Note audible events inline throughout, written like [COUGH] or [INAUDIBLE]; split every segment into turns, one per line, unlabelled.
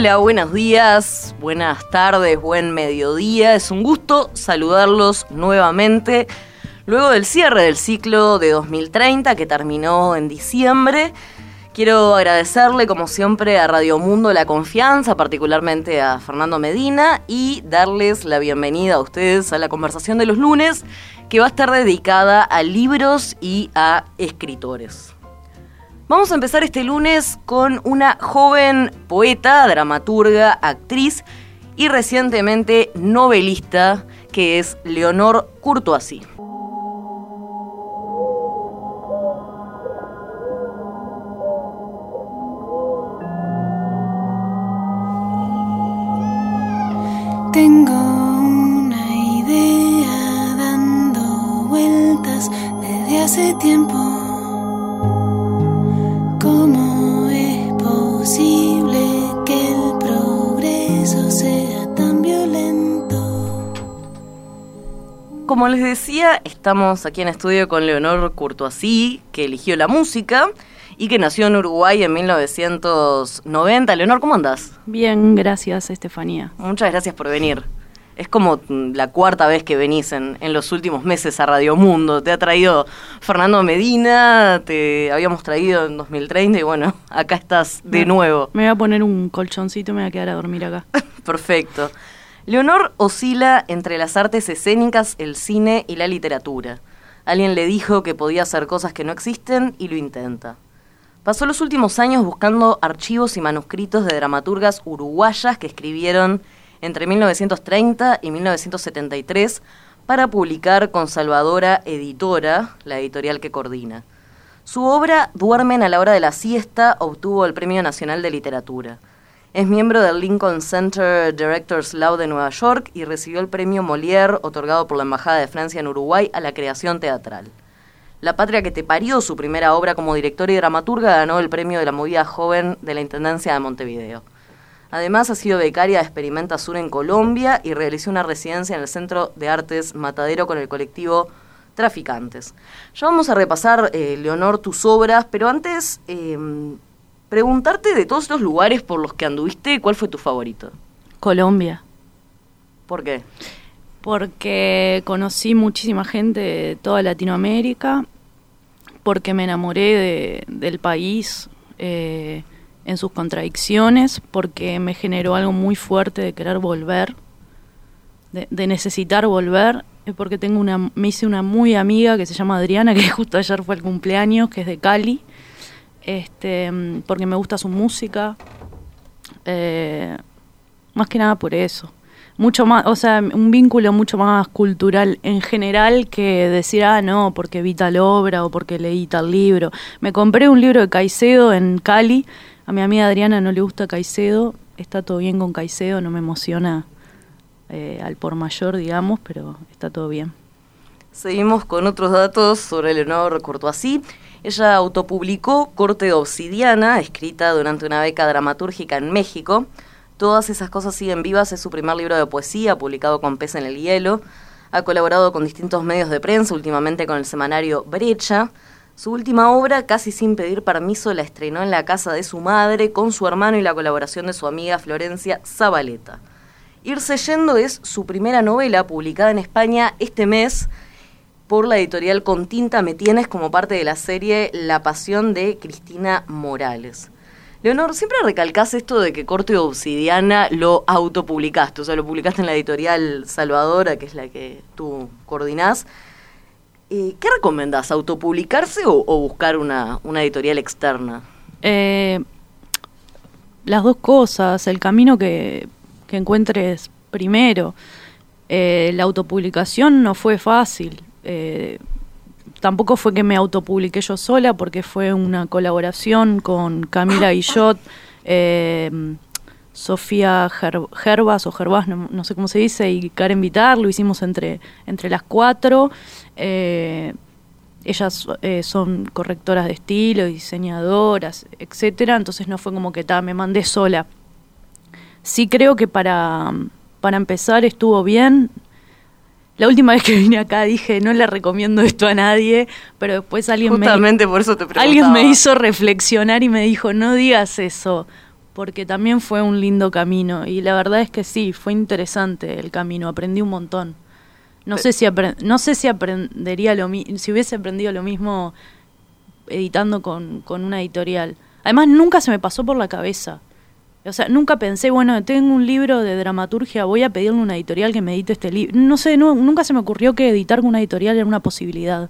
Hola, buenos días, buenas tardes, buen mediodía. Es un gusto saludarlos nuevamente luego del cierre del ciclo de 2030 que terminó en diciembre. Quiero agradecerle, como siempre, a Radio Mundo la confianza, particularmente a Fernando Medina, y darles la bienvenida a ustedes a la conversación de los lunes, que va a estar dedicada a libros y a escritores. Vamos a empezar este lunes con una joven poeta, dramaturga, actriz y recientemente novelista, que es Leonor Courtoisy.
Tengo una idea dando vueltas desde hace tiempo.
Como les decía, estamos aquí en estudio con Leonor Courtoisy, que eligió la música y que nació en Uruguay en 1990. Leonor, ¿cómo andás?
Bien, gracias, Estefanía.
Muchas gracias por venir. Es como mm, la cuarta vez que venís en, en, los últimos meses a Radio Mundo. Te ha traído Fernando Medina, te habíamos traído en 2030 y bueno, acá estás de
Me-
nuevo.
Me voy a poner un colchoncito y me voy a quedar a dormir acá. [LAUGHS]
Perfecto. Leonor oscila entre las artes escénicas, el cine y la literatura. Alguien le dijo que podía hacer cosas que no existen y lo intenta. Pasó los últimos años buscando archivos y manuscritos de dramaturgas uruguayas que escribieron entre 1930 y 1973 para publicar con Salvadora Editora, la editorial que coordina. Su obra Duermen a la hora de la siesta obtuvo el Premio Nacional de Literatura. Es miembro del Lincoln Center Directors Law de Nueva York y recibió el premio Molière otorgado por la Embajada de Francia en Uruguay a la creación teatral. La Patria que te parió, su primera obra como directora y dramaturga, ganó el premio de la movida joven de la Intendencia de Montevideo. Además, ha sido becaria de Experimenta Sur en Colombia y realizó una residencia en el Centro de Artes Matadero con el colectivo Traficantes. Ya vamos a repasar, eh, Leonor, tus obras, pero antes, eh, preguntarte de todos los lugares por los que anduviste, ¿cuál fue tu favorito?
Colombia.
¿Por qué?
Porque conocí muchísima gente de toda Latinoamérica, porque me enamoré de- del país eh, en sus contradicciones, porque me generó algo muy fuerte de querer volver, de, de necesitar volver, es porque tengo una, me hice una muy amiga que se llama Adriana, [LAUGHS] que justo ayer fue el cumpleaños, que es de Cali, este, porque me gusta su música, eh, más que nada por eso. Mucho más, o sea, un vínculo mucho más cultural en general que decir, ah, no, porque vi tal obra o porque leí tal libro. Me compré un libro de Caicedo en Cali. A mi amiga Adriana no le gusta Caicedo. Está todo bien con Caicedo, no me emociona eh, al por mayor, digamos, pero está todo bien.
Seguimos con otros datos sobre Leonor Courtoisy. Ella autopublicó Corte de Obsidiana, escrita durante una beca dramatúrgica en México. Todas esas cosas siguen vivas es su primer libro de poesía, publicado con Pez en el Hielo. Ha colaborado con distintos medios de prensa, últimamente con el semanario Brecha. Su última obra, casi sin pedir permiso, la estrenó en la casa de su madre, con su hermano y la colaboración de su amiga Florencia Zabaleta. Irse yendo es su primera novela, publicada en España este mes por la editorial Con Tinta Me Tienes como parte de la serie La Pasión de Cristina Morales. Leonor, siempre recalcás esto de que Corte de Obsidiana lo autopublicaste, o sea, lo publicaste en la editorial Salvadora, que es la que tú coordinás. Eh, ¿Qué recomendás, autopublicarse o, o buscar una, una editorial externa?
Eh, las dos cosas, el camino que, que encuentres primero. Eh, la autopublicación no fue fácil. Eh, tampoco fue que me autopubliqué yo sola, porque fue una colaboración con Camila Guillot, eh, Sofía Ger- Gervas o Gervas, no, no sé cómo se dice, y Karen Vitar, lo hicimos entre, entre las cuatro. Eh, ellas eh, son correctoras de estilo, diseñadoras, etcétera, entonces no fue como que ta, me mandé sola. Sí creo que para, para empezar estuvo bien. La última vez que vine acá dije, no le recomiendo esto a nadie, pero después alguien me,
Justamente por eso te preguntaba.
alguien me hizo reflexionar y me dijo, no digas eso, porque también fue un lindo camino y la verdad es que sí, fue interesante el camino, aprendí un montón. No sé si no sé si aprendería lo si hubiese aprendido lo mismo editando con, con una editorial. Además nunca se me pasó por la cabeza. O sea, nunca pensé, bueno, tengo un libro de dramaturgia, voy a pedirle una editorial que me edite este libro. No sé, nunca se me ocurrió que editar con una editorial era una posibilidad.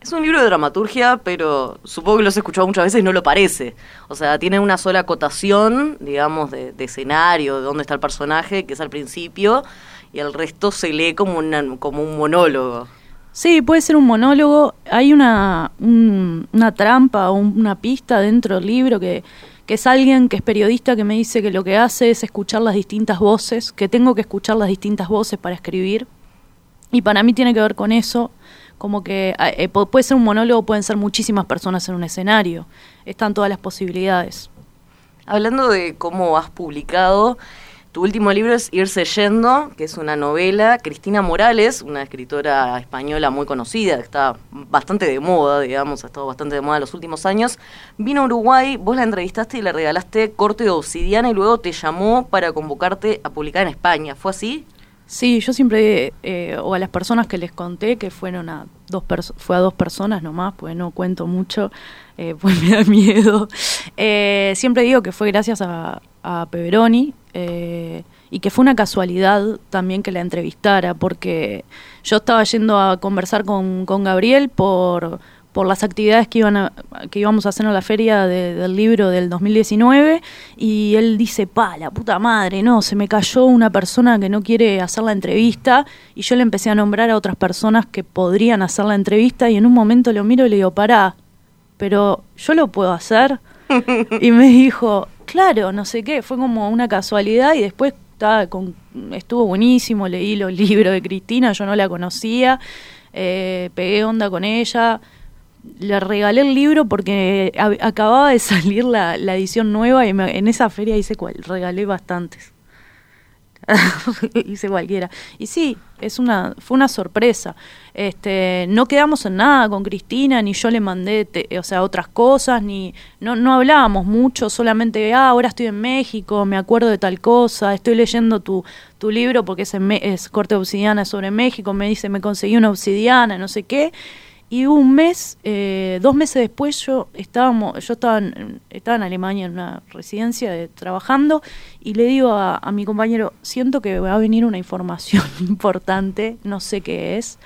Es un libro de dramaturgia, pero supongo que lo has escuchado muchas veces y no lo parece. O sea, tiene una sola acotación, digamos, de, escenario, de dónde está el personaje, que es al principio, y el resto se lee como, una, como un monólogo.
Sí, puede ser un monólogo. Hay una, una trampa o una pista dentro del libro que, que es alguien que es periodista que me dice que lo que hace es escuchar las distintas voces, que tengo que escuchar las distintas voces para escribir. Y para mí tiene que ver con eso como que ah, eh, puede ser un monólogo, pueden ser muchísimas personas en un escenario, están todas las posibilidades.
Hablando de cómo has publicado, tu último libro es Irse Yendo, que es una novela. Cristina Morales, una escritora española muy conocida, que está bastante de moda, digamos, ha estado bastante de moda en los últimos años, vino a Uruguay, vos la entrevistaste y le regalaste corte de obsidiana y luego te llamó para convocarte a publicar en España. ¿Fue así?
Sí, yo siempre, eh, o a las personas que les conté, que fueron a dos fue a dos personas nomás, pues no cuento mucho, eh, [LAUGHS] pues me da miedo. Eh, siempre digo que fue gracias a, a Peveroni y que fue una casualidad también que la entrevistara, porque yo estaba yendo a conversar con, con Gabriel por por las actividades que, iban a, que íbamos a hacer en la feria del libro del 2019 y él dice, pa, la puta madre, no, se me cayó una persona que no quiere hacer la entrevista y yo le empecé a nombrar a otras personas que podrían hacer la entrevista y en un momento lo miro y le digo, pará, pero yo lo puedo hacer. [LAUGHS] y me dijo, claro, no sé qué, fue como una casualidad y después con, estuvo buenísimo, leí los [LAUGHS] libros de Cristina, yo no la conocía, eh, pegué onda con ella le regalé el libro porque acababa de [LAUGHS] salir la, edición nueva y en esa feria hice cual, regalé bastantes. [LAUGHS] hice cualquiera. Y sí, es una, fue una sorpresa. Este, no quedamos en nada con Cristina, ni yo le mandé, o sea, otras cosas, ni no, no hablábamos mucho, solamente, ah, ahora estoy en México, me acuerdo de tal cosa, estoy leyendo tu, tu libro porque es, es corte obsidiana sobre México, me dice, me conseguí una obsidiana, no sé qué y un mes, eh, dos meses después, yo, estábamos, yo estaba en, estaba en Alemania en una residencia de, trabajando y le digo a, a, mi compañero, siento que va a venir una información [LAUGHS] importante, no sé qué es.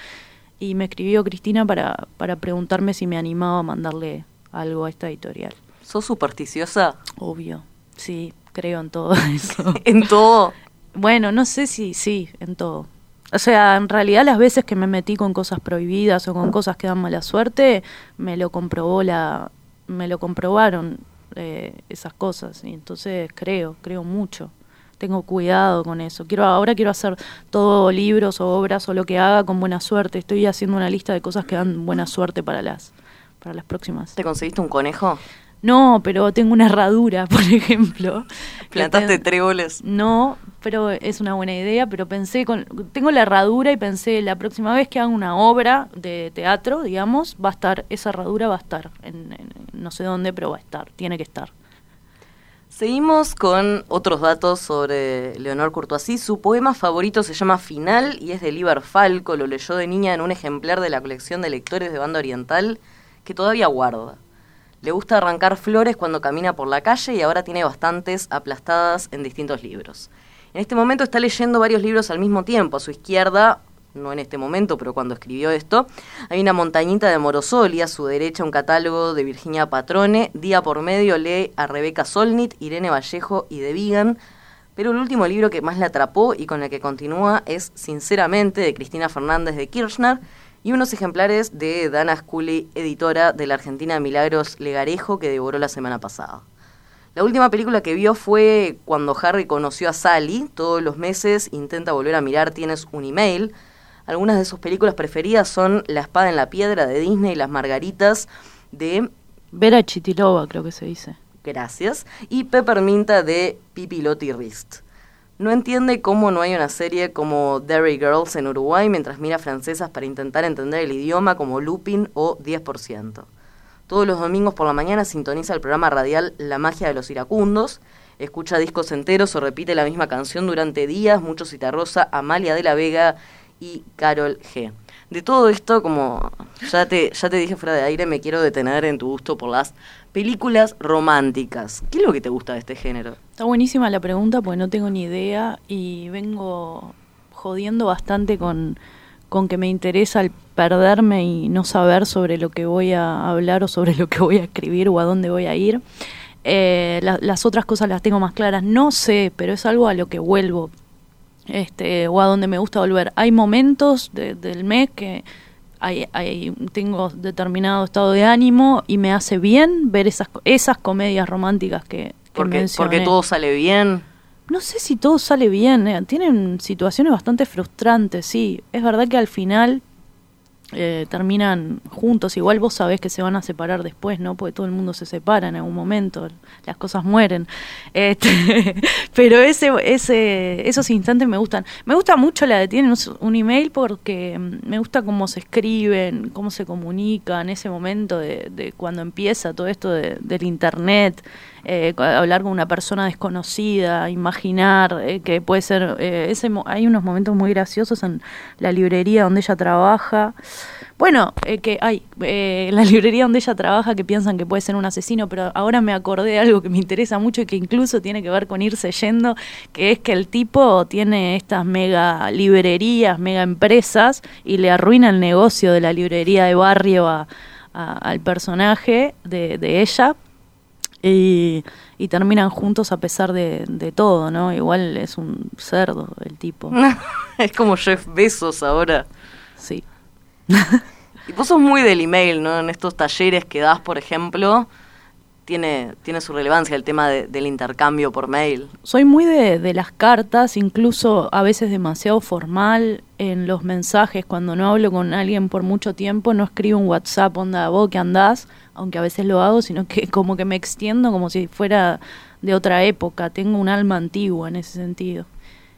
Y me escribió Cristina para, para preguntarme si me animaba a mandarle algo a esta editorial.
¿Sos supersticiosa?
Obvio, sí, creo en todo [LAUGHS] eso.
¿En todo?
Bueno, no sé si sí, en todo. O sea, en realidad las veces que me metí con cosas prohibidas o con cosas que dan mala suerte, me lo comprobó la, me lo comprobaron eh, esas cosas. Y entonces creo, creo mucho. Tengo cuidado con eso. Quiero ahora quiero hacer todo libros o obras o lo que haga con buena suerte. Estoy haciendo una lista de cosas que dan buena suerte para las para las próximas.
¿Te conseguiste un conejo?
No, pero tengo una herradura, [LAUGHS] por ejemplo.
¿Plantaste tréboles?
No, pero es una buena idea, pero pensé, con, tengo la herradura y pensé, la próxima vez que haga una obra de teatro, digamos, va a estar, esa herradura va a estar, en, no sé dónde, pero va a estar, tiene que estar.
Seguimos con otros datos sobre Leonor Courtoisy. Su poema favorito se llama Final y es de Liber Falco. Lo leyó de niña en un ejemplar de la colección de lectores de banda oriental que todavía guarda. Le gusta arrancar flores cuando camina por la calle y ahora tiene bastantes aplastadas en distintos libros. En este momento está leyendo varios libros al mismo tiempo. A su izquierda, no en este momento, pero cuando escribió esto, hay una montañita de Morosoli, a su derecha un catálogo de Virginia Patrone, día por medio lee a Rebeca Solnit, Irene Vallejo y De Vigan, pero el último libro que más le atrapó y con el que continúa es Sinceramente de Cristina Fernández de Kirchner, y unos ejemplares de Dana Scully, editora de la Argentina Milagros Legarejo, que devoró la semana pasada. La última película que vio fue cuando Harry conoció a Sally. Todos los meses intenta volver a mirar Tienes un email. Algunas de sus películas preferidas son La espada en la piedra de Disney y Las Margaritas de...
Vera Chitilova, creo que se dice.
Gracias. Y Pepperminta de Pipilotti Rist. No entiende cómo no hay una serie como Derry Girls en Uruguay mientras mira francesas para intentar entender el idioma como Lupin o 10%. Todos los domingos por la mañana sintoniza el programa radial La magia de los iracundos. escucha discos enteros o repite la misma canción durante días, mucho Citarrosa, Amalia de la Vega y Carol G. De todo esto, como ya te, ya te dije fuera de aire, me quiero detener en tu gusto por las películas románticas. ¿Qué es lo que te gusta de este género?
Está buenísima la pregunta porque no tengo ni idea y vengo jodiendo bastante con, con que me interesa el perderme y no saber sobre lo que voy a hablar o sobre [LAUGHS] lo que voy a escribir o a dónde voy a ir. Eh, la- las otras cosas las tengo más claras. No sé, pero es algo a lo que vuelvo este, o a donde me gusta volver. Hay momentos de- del mes que hay, hay- tengo determinado estado de ánimo y me hace bien ver esas, esas comedias románticas que, que
Porque,
mencioné.
porque todo sale bien.
No sé si todo sale bien, eh, tienen situaciones bastante frustrantes, sí. Es verdad que al final eh, terminan juntos, igual vos sabés que se van a separar después, ¿no? Porque todo el mundo se separa en algún momento, las cosas mueren. Este, [LAUGHS] pero ese, ese, esos instantes me gustan. Me gusta mucho la de tienen un- email porque mm, me gusta cómo se escriben, cómo se comunican, ese momento de, de cuando empieza todo esto de- del internet eh, hablar con una persona desconocida, imaginar eh, que puede ser, eh, ese, hay unos momentos muy graciosos en la librería donde ella trabaja. Bueno, eh, que hay, eh, la [LAUGHS] librería donde ella trabaja que piensan que puede ser un asesino, pero ahora me acordé de algo que me interesa mucho y que incluso tiene que ver con irse yendo, que es que el tipo tiene estas mega librerías, mega empresas y le arruina el negocio de la librería de barrio a- al personaje de ella y, y terminan juntos a pesar de, de todo, ¿no? Igual es un cerdo el tipo, [LAUGHS]
es como Jeff Bezos ahora.
sí.
Y vos sos muy del email, ¿no? En estos talleres que das, por ejemplo, tiene, tiene su relevancia el tema de- del intercambio por mail.
Soy muy de, de las cartas, incluso a veces demasiado formal en los mensajes. Cuando no hablo con alguien por mucho tiempo, no escribo un WhatsApp, onda, vos que andás, aunque a veces lo hago, sino que como que me extiendo como si fuera de otra época. Tengo un alma antigua en ese sentido.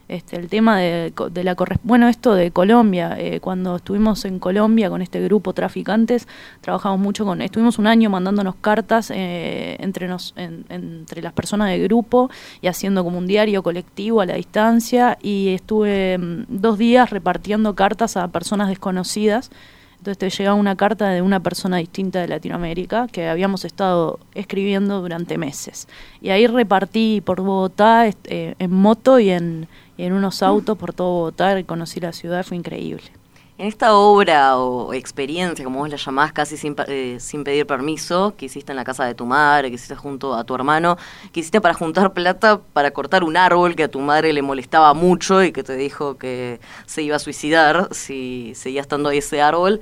Este, el tema de, de la bueno esto de Colombia eh, cuando estuvimos en Colombia con este grupo traficantes trabajamos mucho con estuvimos un año mandándonos cartas eh, entre nos en- entre las personas del grupo y haciendo como un diario colectivo a la distancia y estuve mm, dos días repartiendo cartas a personas desconocidas entonces te llegaba una carta de una persona distinta de Latinoamérica que habíamos estado escribiendo durante meses. Y ahí repartí por Bogotá eh, en moto y en, y en unos autos por todo Bogotá. Conocí la ciudad, fue increíble.
En esta obra o experiencia, como vos la llamás, casi sin, eh, sin pedir permiso, que hiciste en la casa de tu madre, que hiciste junto a tu hermano, que hiciste para juntar plata para cortar un árbol que a tu madre le molestaba mucho y que te dijo que se iba a suicidar si seguía estando ahí ese árbol.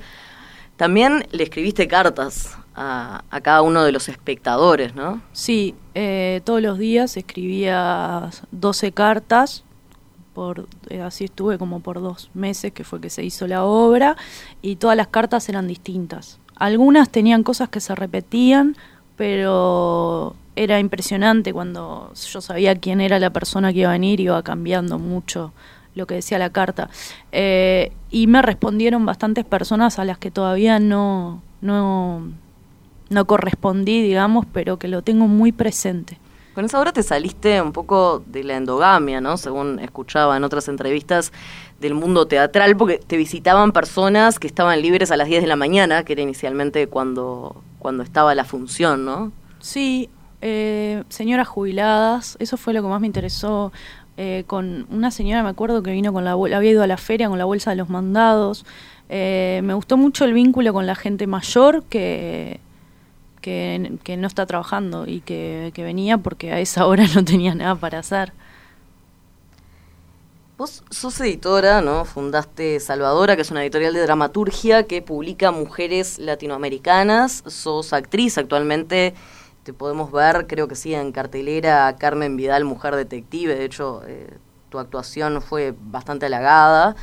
También le escribiste cartas a, a cada uno de los espectadores, ¿no?
Sí, eh, todos los días escribía 12 cartas. Por, eh, así estuve como por dos meses que fue que se hizo la obra y todas las cartas eran distintas. Algunas tenían cosas que se repetían, pero era impresionante cuando yo sabía quién era la persona que iba a venir, iba cambiando mucho lo que decía la carta. Eh, y me respondieron bastantes personas a las que todavía no, no, no correspondí, digamos, pero que lo tengo muy presente.
Con esa obra te saliste un poco de la endogamia, ¿no? Según escuchaba en otras entrevistas del mundo teatral, porque te visitaban personas que estaban libres a las 10 de la mañana, que era inicialmente cuando, cuando estaba la función, ¿no?
Sí, eh, señoras jubiladas, eso fue lo que más me interesó. eh, con una señora, me acuerdo que vino con la había ido a la feria con la bolsa de los mandados. Eh, me gustó mucho el vínculo con la gente mayor que, que, que no está trabajando y que, que venía porque a esa hora [LAUGHS] no tenía nada para hacer.
Vos sos editora, ¿no? Fundaste Salvadora, que es una editorial de dramaturgia que publica mujeres latinoamericanas. Sos actriz actualmente. Te podemos ver, creo que sí, en cartelera Carmen Vidal, Mujer Detective. De hecho, eh, tu actuación fue bastante halagada.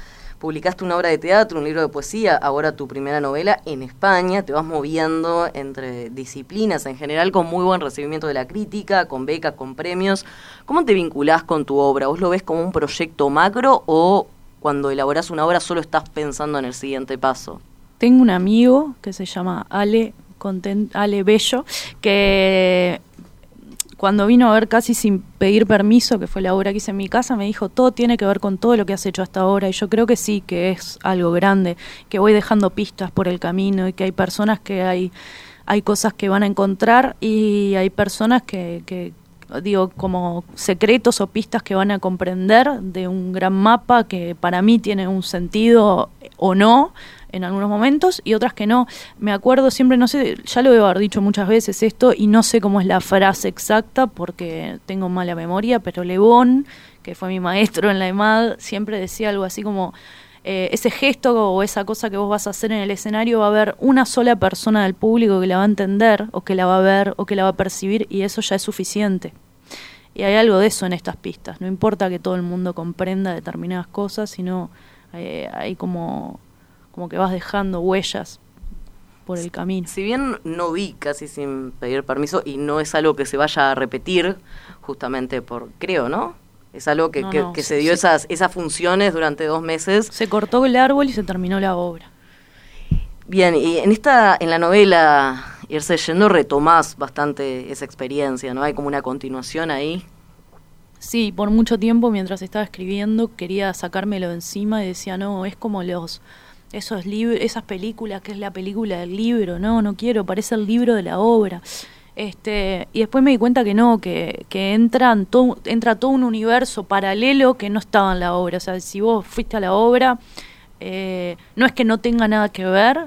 Publicaste una obra de teatro, un libro de poesía, ahora tu primera novela en España. Te vas moviendo entre disciplinas en general con muy buen recibimiento de la crítica, con becas, con premios. ¿Cómo te vinculás con tu obra? ¿Vos lo ves como un proyecto macro o cuando elaborás una obra solo estás pensando en el siguiente paso?
Tengo un amigo que se llama Ale, Ale Bello, que cuando vino a ver casi sin pedir permiso, que fue la obra que hice en mi casa, me dijo, todo tiene que ver con todo lo que has hecho hasta ahora. Y yo creo que sí, que es algo grande, que voy dejando pistas por el camino y que hay personas que hay, hay cosas que van a encontrar y hay personas que, que digo, como secretos o pistas que van a comprender de un gran mapa que para mí tiene un sentido o no en algunos momentos y otras que no. Me acuerdo siempre, no sé, ya lo debo haber dicho muchas veces esto y no sé cómo es la frase exacta porque tengo mala memoria, pero Lebón, que fue mi maestro en la EMAD, siempre decía algo así como... Eh, ese gesto o esa cosa que vos vas a hacer en el escenario va a haber una sola persona del público que la va a entender o que la va a ver o que la va a percibir y eso ya es suficiente. Y hay algo de eso en estas pistas. No importa que todo el mundo comprenda determinadas cosas, sino eh, hay como como que vas dejando huellas por el camino.
Si bien no vi casi sin pedir permiso y no es algo que se vaya a repetir, justamente por, creo, ¿no? Es algo que, que, se dio Esas, esas funciones durante dos meses.
Se cortó el árbol y se terminó la obra.
Bien, y en esta, en la novela Irse yendo retomás bastante esa experiencia, ¿no? Hay como una continuación ahí.
Sí, por mucho tiempo mientras estaba escribiendo quería sacármelo de encima y decía, no, es como los esos esas películas que es la película del libro, no, no quiero, parece el libro de la obra. Este, y después me di cuenta que no, que, que entran todo, entra todo un universo paralelo que no estaba en la obra. O sea, si vos fuiste a la obra, eh, no es que no tenga nada que ver,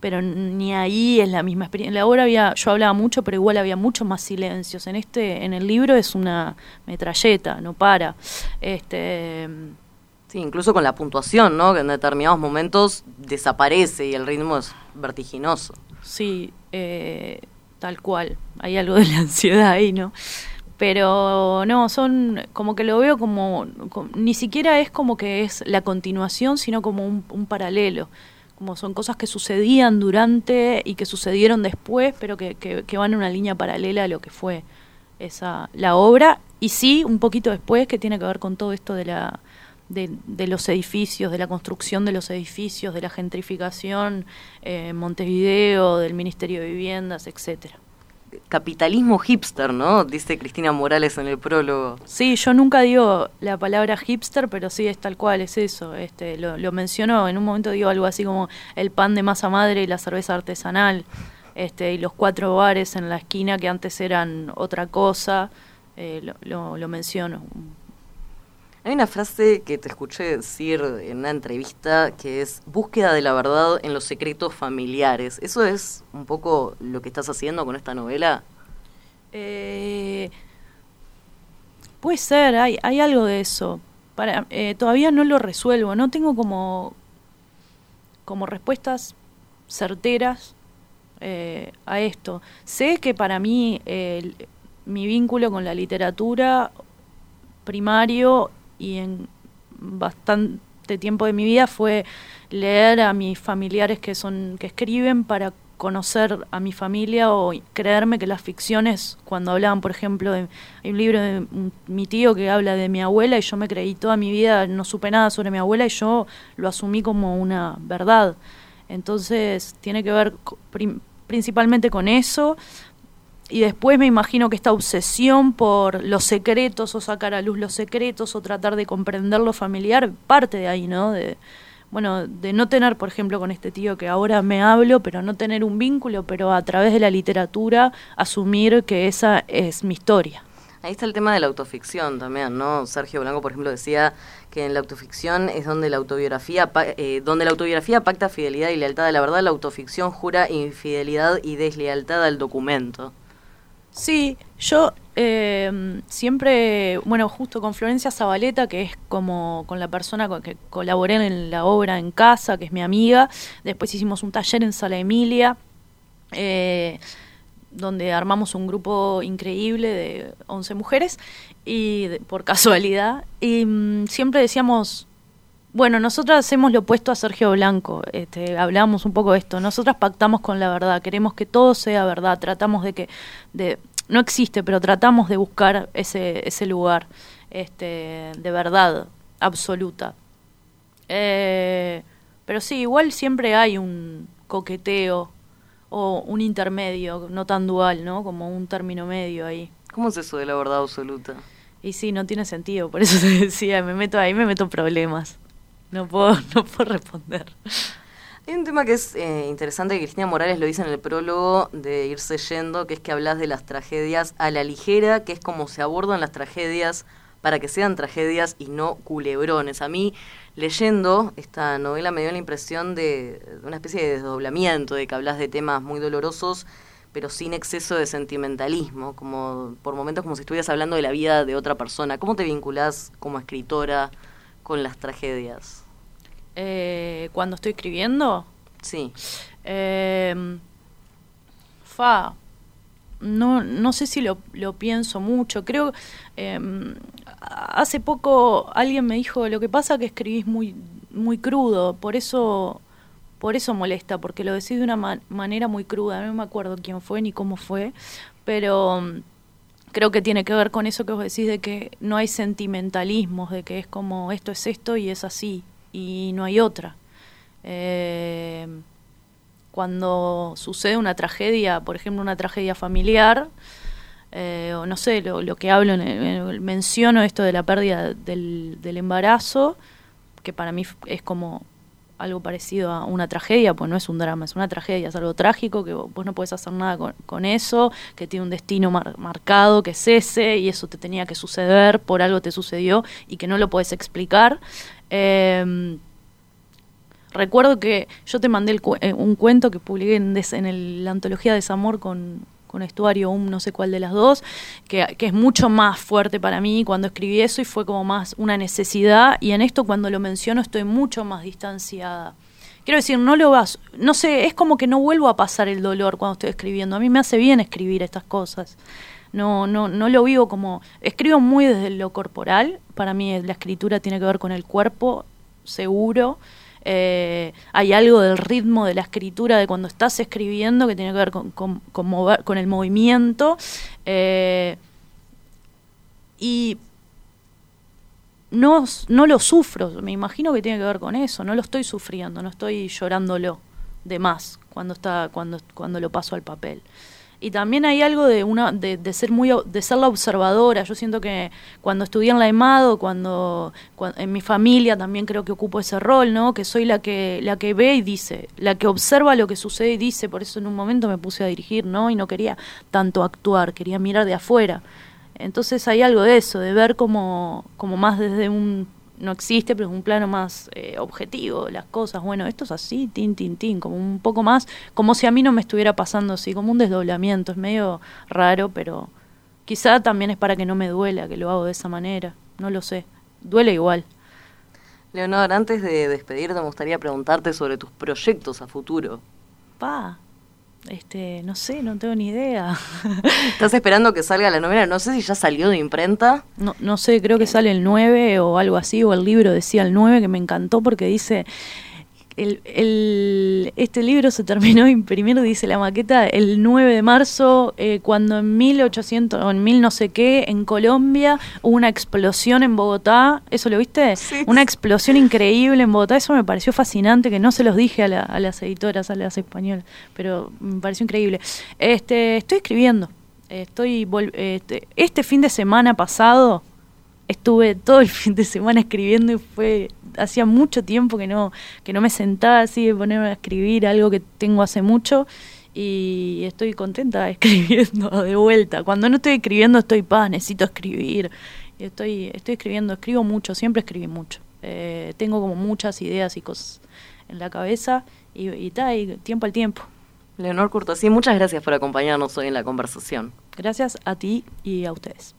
pero ni ahí es la misma experiencia. En la obra había, yo hablaba mucho, pero igual había mucho más silencios. En este, en el libro es una metralleta, no para. Este
Sí, incluso con la puntuación, ¿no? Que en determinados momentos desaparece y el ritmo es vertiginoso.
Sí, eh, tal cual. Hay algo de la ansiedad ahí, ¿no? Pero no, son como que lo veo como, ni siquiera es como que es la continuación, sino como un, paralelo. Como son cosas que sucedían durante y que sucedieron después, pero que, que, que van en una línea paralela a lo que fue esa la obra. Y sí, un poquito después, que tiene que ver con todo esto de la de, los edificios, de la construcción de los edificios, de la gentrificación en eh, Montevideo, del Ministerio de Viviendas, etcétera.
Capitalismo hipster, ¿no? Dice Cristina Morales en el prólogo.
Sí, yo nunca digo la palabra hipster, pero sí es tal cual, es eso. Este, lo, lo mencionó, en un momento digo algo así como el pan de masa madre y la cerveza artesanal, este, y los cuatro bares en la esquina que antes eran otra cosa, eh, lo, lo, lo menciono
hay una frase que te escuché decir en una entrevista que es búsqueda de la verdad en los secretos familiares. ¿Eso es un poco lo que estás haciendo con esta novela?
Eh, puede ser, hay, hay algo de eso. Para, eh, todavía no lo resuelvo, no tengo como, como respuestas certeras eh, a esto. Sé que para mí mi vínculo con la literatura primario y en bastante tiempo de mi vida fue leer a mis familiares que son que escriben para conocer a mi familia o creerme que las ficciones, cuando hablaban, por ejemplo, de, hay un libro de mi tío que habla de mi abuela y yo me creí toda mi vida, no supe nada sobre mi abuela y yo lo asumí como una verdad. Entonces tiene que ver principalmente con eso, y después me imagino que esta obsesión por los secretos o sacar a luz los secretos o tratar de comprender lo familiar parte de ahí, ¿no? De, bueno, de no tener, por ejemplo, con este tío que ahora me hablo, pero no tener un vínculo, pero a través de la literatura asumir que esa es mi historia.
Ahí está el tema de la autoficción también, ¿no? Sergio Blanco, por ejemplo, decía que en la autoficción es donde la autobiografía, eh, donde la autobiografía pacta fidelidad y lealtad a la verdad, la autoficción jura infidelidad y deslealtad al documento.
Sí, yo eh, siempre, bueno, justo con Florencia Zabaleta, que es como con la persona con que colaboré en la obra en casa, que es mi amiga, después hicimos un taller en Sala Emilia, eh, donde armamos un grupo increíble de 11 mujeres, y por casualidad, y mm, siempre decíamos, bueno, nosotras hacemos lo opuesto a Sergio Blanco, este, hablamos un poco de esto, nosotras pactamos con la verdad, queremos que todo sea verdad, tratamos de que, de, no existe, pero tratamos de buscar ese, ese lugar este, de verdad absoluta. Eh, pero sí, igual siempre hay un coqueteo o un intermedio, no tan dual, ¿no? Como un término medio ahí.
¿Cómo es eso de la verdad absoluta?
Y sí, no tiene sentido, por eso [LAUGHS] te decía, me meto ahí, me meto en problemas. No puedo, [LAUGHS] no puedo responder.
Hay un tema que es eh, interesante que Cristina Morales lo dice en el prólogo de Irse Yendo, que es que hablas de las tragedias a la ligera, que es como se abordan las tragedias para que sean tragedias y no culebrones. A mí, leyendo esta novela, me dio la impresión de, de una especie de desdoblamiento, de que hablas de temas muy dolorosos, pero sin exceso de sentimentalismo, como por momentos como si estuvieras hablando de la vida de otra persona. ¿Cómo te vinculás como escritora con las tragedias?
Eh, cuando estoy escribiendo,
Sí.
Eh, fa, no, no sé si lo, lo pienso mucho. Creo, eh, hace poco alguien me dijo, lo que pasa que escribís muy, muy crudo, por eso, por eso molesta, porque lo decís de una ma- manera muy cruda. No me acuerdo quién fue ni cómo fue, pero creo que tiene que ver con eso que vos decís de que no hay sentimentalismos, de que es como esto es esto y es así, y no hay otra. Eh, cuando sucede una tragedia, por ejemplo, una tragedia familiar, eh, o no sé, lo, lo que hablo, en el- en el- menciono esto de la pérdida del, del embarazo, que para mí es como algo parecido a una tragedia, pues no es un drama, es una tragedia, es algo trágico, que vos no puedes hacer nada con, eso, que tiene un destino mar- marcado, que es ese, y eso te tenía que suceder, por algo te sucedió, y que no lo puedes explicar. Eh, Recuerdo que yo te mandé eh, un cuento que publiqué en el- la antología Desamor con, con Estuario, un no sé cuál de las dos, que, que es mucho más fuerte para mí cuando escribí eso y fue como más una necesidad. Y en esto, cuando lo menciono, estoy mucho más distanciada. Quiero decir, no lo vas, no sé, es como que no vuelvo a pasar el dolor cuando estoy escribiendo. A mí me hace bien escribir estas cosas. No, no, no lo vivo como. Escribo muy desde lo corporal. Para mí la escritura tiene que ver con el cuerpo, seguro. Eh, hay algo del ritmo de la escritura de cuando estás escribiendo que tiene que ver con, con, mover- con el movimiento. Eh, y no, no lo sufro, me imagino que tiene que ver con eso, no lo estoy sufriendo, no estoy llorándolo de más cuando está cuando cuando lo paso al papel. Y también hay algo de una de, de ser muy de ser la observadora. Yo siento que cuando estudié en la EMADO, cuando, cuan- en mi familia también creo que ocupo ese rol, ¿no? Que soy la que la que ve y dice, la que observa lo que sucede y dice. Por eso en un momento me puse a dirigir, ¿no? Y no quería tanto actuar, quería mirar de afuera. Entonces hay algo de eso, de ver como, como más desde un, no existe, pero un plano más eh, objetivo, las cosas, bueno, esto es así, tin, tin, tin, como un poco más, como si a mí no me estuviera pasando así, como un desdoblamiento, es medio raro, pero quizá también es para que no me duela que lo hago de esa manera, no lo sé, duele igual.
Leonor, antes de despedirte, me gustaría preguntarte sobre tus proyectos a futuro.
Pa, este, no sé, no tengo ni idea. [LAUGHS]
¿Estás esperando que salga la novela? No sé si ya salió de imprenta.
No, no sé, creo que sale el 9 o algo así, o el libro decía el 9, que me encantó porque dice, el, el- este libro se terminó [LAUGHS] de imprimir, dice la maqueta, el 9 de marzo, eh, cuando en 1800, o en mil no sé qué, en Colombia, hubo una explosión en Bogotá, ¿eso lo viste?
Sí.
Una explosión increíble en Bogotá, eso me pareció fascinante, que no se los dije a, la- a las editoras, a las españolas, pero me pareció increíble. Este, estoy escribiendo, estoy este, este fin de semana pasado estuve todo el [LAUGHS] fin de semana escribiendo y fue hacía mucho tiempo que no que no me sentaba así de ponerme a escribir algo que tengo hace mucho y estoy contenta [LAUGHS] escribiendo de vuelta. Cuando no estoy escribiendo estoy paz, necesito escribir. Estoy estoy escribiendo, escribo mucho, siempre escribí mucho. Eh, tengo como muchas ideas y cosas en la cabeza y, y, ta, y tiempo al tiempo.
Leonor Curtosí, muchas gracias por acompañarnos hoy en la conversación.
Gracias a ti y a ustedes.